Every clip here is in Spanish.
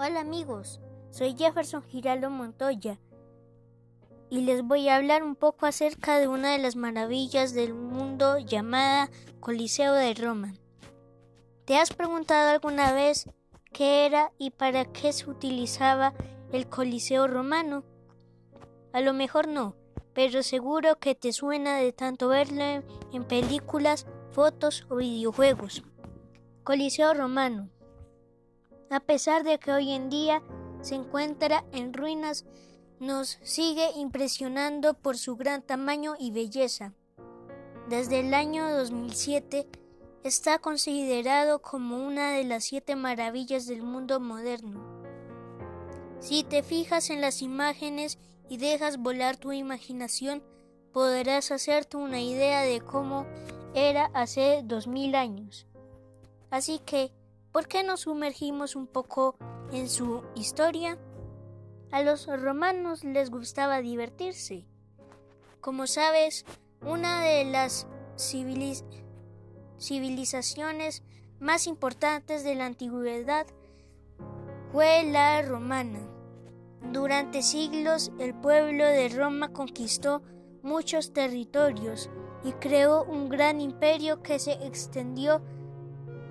Hola amigos, soy Jefferson Giraldo Montoya y les voy a hablar un poco acerca de una de las maravillas del mundo llamada Coliseo de Roma. ¿Te has preguntado alguna vez qué era y para qué se utilizaba el Coliseo romano? A lo mejor no, pero seguro que te suena de tanto verlo en películas, fotos o videojuegos. Coliseo romano a pesar de que hoy en día se encuentra en ruinas, nos sigue impresionando por su gran tamaño y belleza. Desde el año 2007 está considerado como una de las siete maravillas del mundo moderno. Si te fijas en las imágenes y dejas volar tu imaginación, podrás hacerte una idea de cómo era hace dos mil años. Así que ¿Por qué nos sumergimos un poco en su historia? A los romanos les gustaba divertirse. Como sabes, una de las civilizaciones más importantes de la antigüedad fue la romana. Durante siglos el pueblo de Roma conquistó muchos territorios y creó un gran imperio que se extendió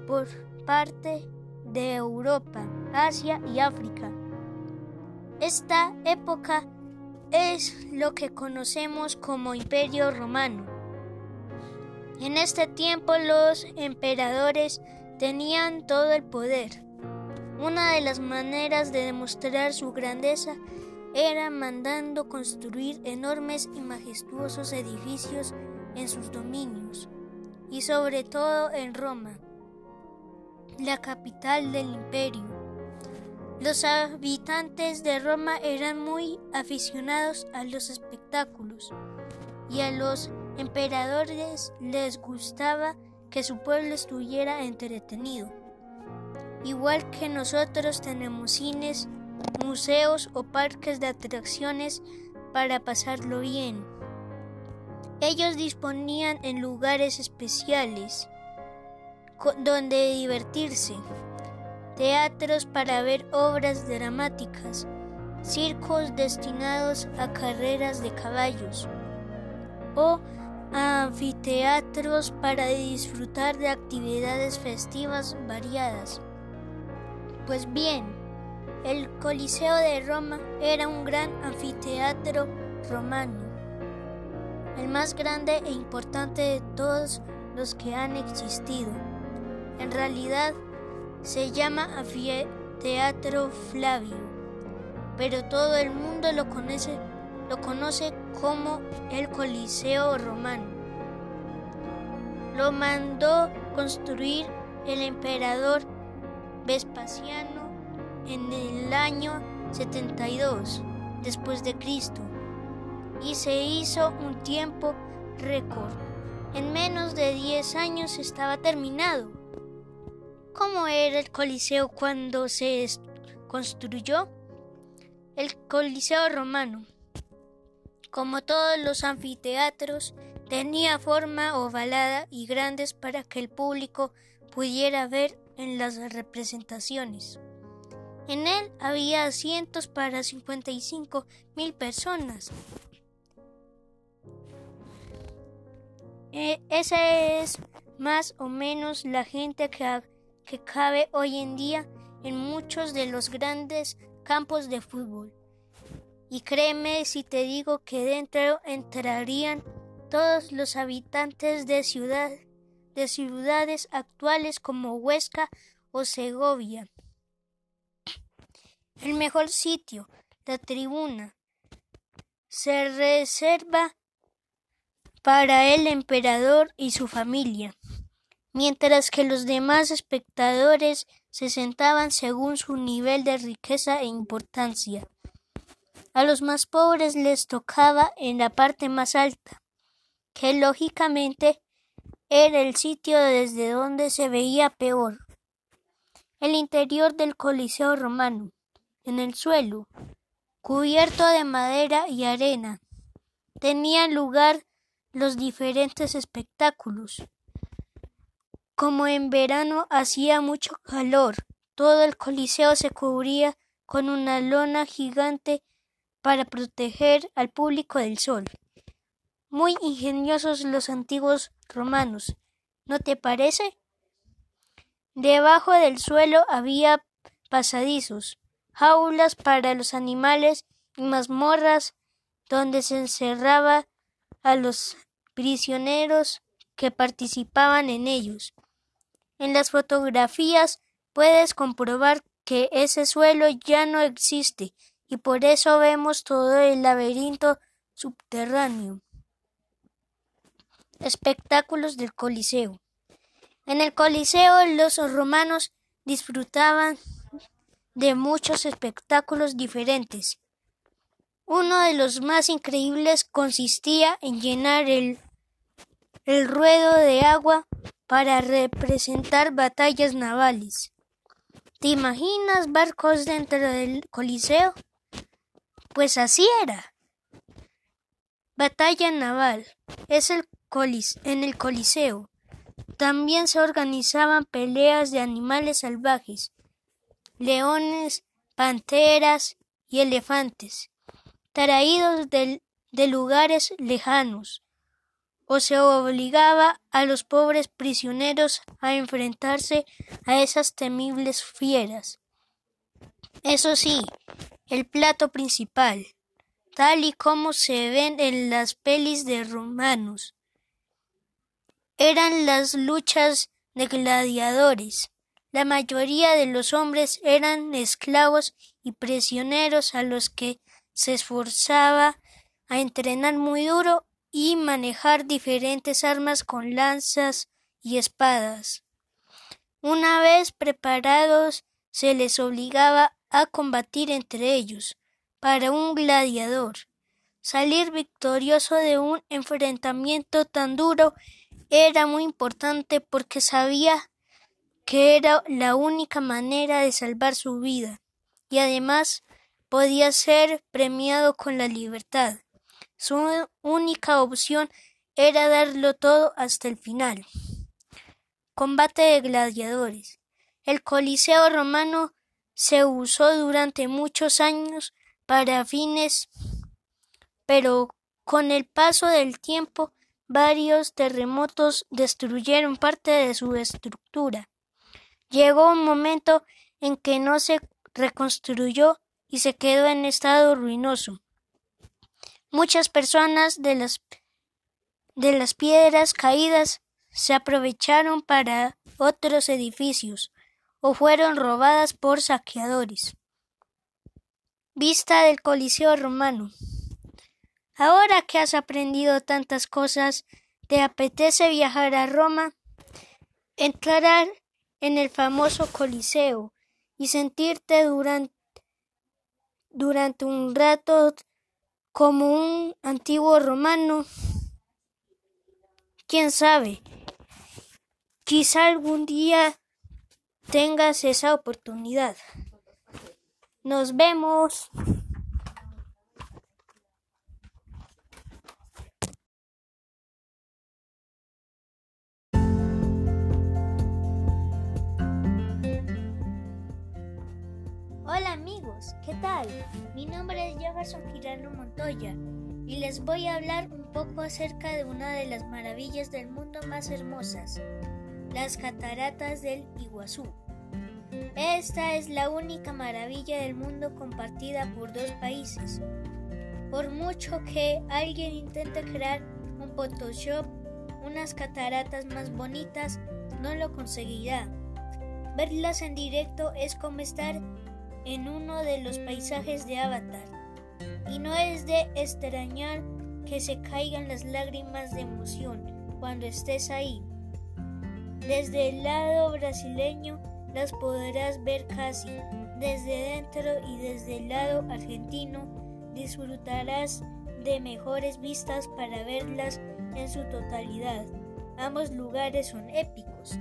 por parte de Europa, Asia y África. Esta época es lo que conocemos como Imperio Romano. En este tiempo los emperadores tenían todo el poder. Una de las maneras de demostrar su grandeza era mandando construir enormes y majestuosos edificios en sus dominios, y sobre todo en Roma la capital del imperio. Los habitantes de Roma eran muy aficionados a los espectáculos y a los emperadores les gustaba que su pueblo estuviera entretenido. Igual que nosotros tenemos cines, museos o parques de atracciones para pasarlo bien. Ellos disponían en lugares especiales donde divertirse, teatros para ver obras dramáticas, circos destinados a carreras de caballos o anfiteatros para disfrutar de actividades festivas variadas. Pues bien, el Coliseo de Roma era un gran anfiteatro romano, el más grande e importante de todos los que han existido. En realidad se llama Anfiteatro Flavio, pero todo el mundo lo conoce, lo conoce como el Coliseo Romano. Lo mandó construir el emperador Vespasiano en el año 72 después de Cristo y se hizo un tiempo récord. En menos de 10 años estaba terminado. ¿Cómo era el Coliseo cuando se construyó? El Coliseo romano, como todos los anfiteatros, tenía forma ovalada y grandes para que el público pudiera ver en las representaciones. En él había asientos para 55 mil personas. E, esa es más o menos la gente que que cabe hoy en día en muchos de los grandes campos de fútbol. Y créeme si te digo que dentro entrarían todos los habitantes de ciudad, de ciudades actuales como Huesca o Segovia. El mejor sitio, la tribuna, se reserva para el emperador y su familia mientras que los demás espectadores se sentaban según su nivel de riqueza e importancia. A los más pobres les tocaba en la parte más alta, que lógicamente era el sitio desde donde se veía peor. El interior del Coliseo romano, en el suelo, cubierto de madera y arena, tenían lugar los diferentes espectáculos. Como en verano hacía mucho calor todo el coliseo se cubría con una lona gigante para proteger al público del sol. Muy ingeniosos los antiguos romanos, ¿no te parece? Debajo del suelo había pasadizos, jaulas para los animales y mazmorras donde se encerraba a los prisioneros que participaban en ellos. En las fotografías puedes comprobar que ese suelo ya no existe y por eso vemos todo el laberinto subterráneo. Espectáculos del Coliseo. En el Coliseo los romanos disfrutaban de muchos espectáculos diferentes. Uno de los más increíbles consistía en llenar el, el ruedo de agua para representar batallas navales. ¿Te imaginas barcos dentro del Coliseo? Pues así era. Batalla naval es el colis en el Coliseo. También se organizaban peleas de animales salvajes, leones, panteras y elefantes, traídos de, de lugares lejanos o se obligaba a los pobres prisioneros a enfrentarse a esas temibles fieras. Eso sí, el plato principal, tal y como se ven en las pelis de romanos, eran las luchas de gladiadores. La mayoría de los hombres eran esclavos y prisioneros a los que se esforzaba a entrenar muy duro y manejar diferentes armas con lanzas y espadas. Una vez preparados, se les obligaba a combatir entre ellos. Para un gladiador, salir victorioso de un enfrentamiento tan duro era muy importante porque sabía que era la única manera de salvar su vida y además podía ser premiado con la libertad. Su única opción era darlo todo hasta el final. Combate de gladiadores. El Coliseo romano se usó durante muchos años para fines, pero con el paso del tiempo varios terremotos destruyeron parte de su estructura. Llegó un momento en que no se reconstruyó y se quedó en estado ruinoso. Muchas personas de las, de las piedras caídas se aprovecharon para otros edificios o fueron robadas por saqueadores. Vista del Coliseo romano. Ahora que has aprendido tantas cosas, ¿te apetece viajar a Roma? Entrar en el famoso Coliseo y sentirte durante, durante un rato como un antiguo romano. Quién sabe, quizá algún día tengas esa oportunidad. Nos vemos. ¿Qué tal? Mi nombre es Jefferson Girano Montoya y les voy a hablar un poco acerca de una de las maravillas del mundo más hermosas, las cataratas del Iguazú. Esta es la única maravilla del mundo compartida por dos países. Por mucho que alguien intente crear un Photoshop, unas cataratas más bonitas, no lo conseguirá. Verlas en directo es como estar en uno de los paisajes de Avatar. Y no es de extrañar que se caigan las lágrimas de emoción cuando estés ahí. Desde el lado brasileño las podrás ver casi, desde dentro y desde el lado argentino disfrutarás de mejores vistas para verlas en su totalidad. Ambos lugares son épicos.